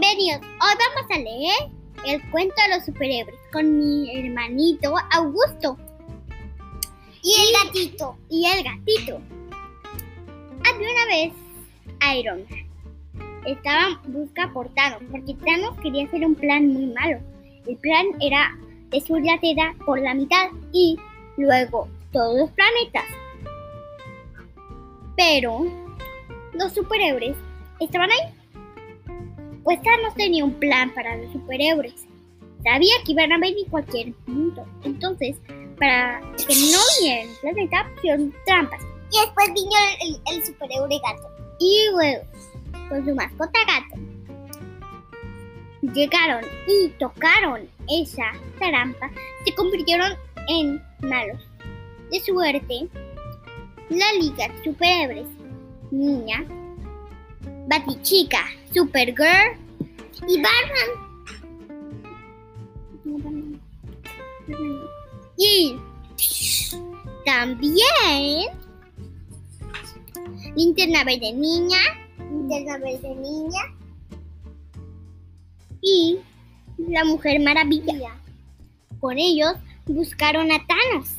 niños, hoy vamos a leer el cuento de los superhéroes con mi hermanito Augusto. Y el gatito. Y el gatito. Había una vez Iron Man. Estaba en busca por Thanos, porque Thanos quería hacer un plan muy malo. El plan era destruir la Tierra por la mitad y luego todos los planetas. Pero los superhéroes estaban ahí pues Thanos tenía un plan para los superhéroes. Sabía que iban a venir cualquier minuto. Entonces, para que no vieran el planeta, hicieron trampas. Y después vino el, el superhéroe gato. Y luego, con su mascota gato, llegaron y tocaron esa trampa. Se convirtieron en malos. De suerte, la Liga Superhéroes, niña, Batichica, Supergirl y Batman. Y también Linterna Verde Niña, Linterna Verde Niña. Y la Mujer Maravilla. Con ellos buscaron a Thanos.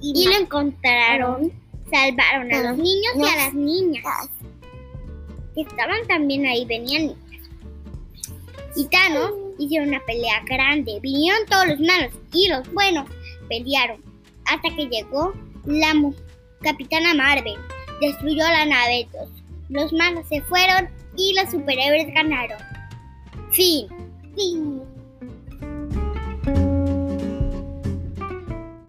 Y, lo encontraron, salvaron a los niños y a las niñas que estaban también ahí, venían. Y Thanos hicieron una pelea grande. Vinieron todos los malos y los buenos pelearon hasta que llegó la Capitana Marvel. Destruyó la nave. Los malos se fueron y los superhéroes ganaron. Fin. Fin.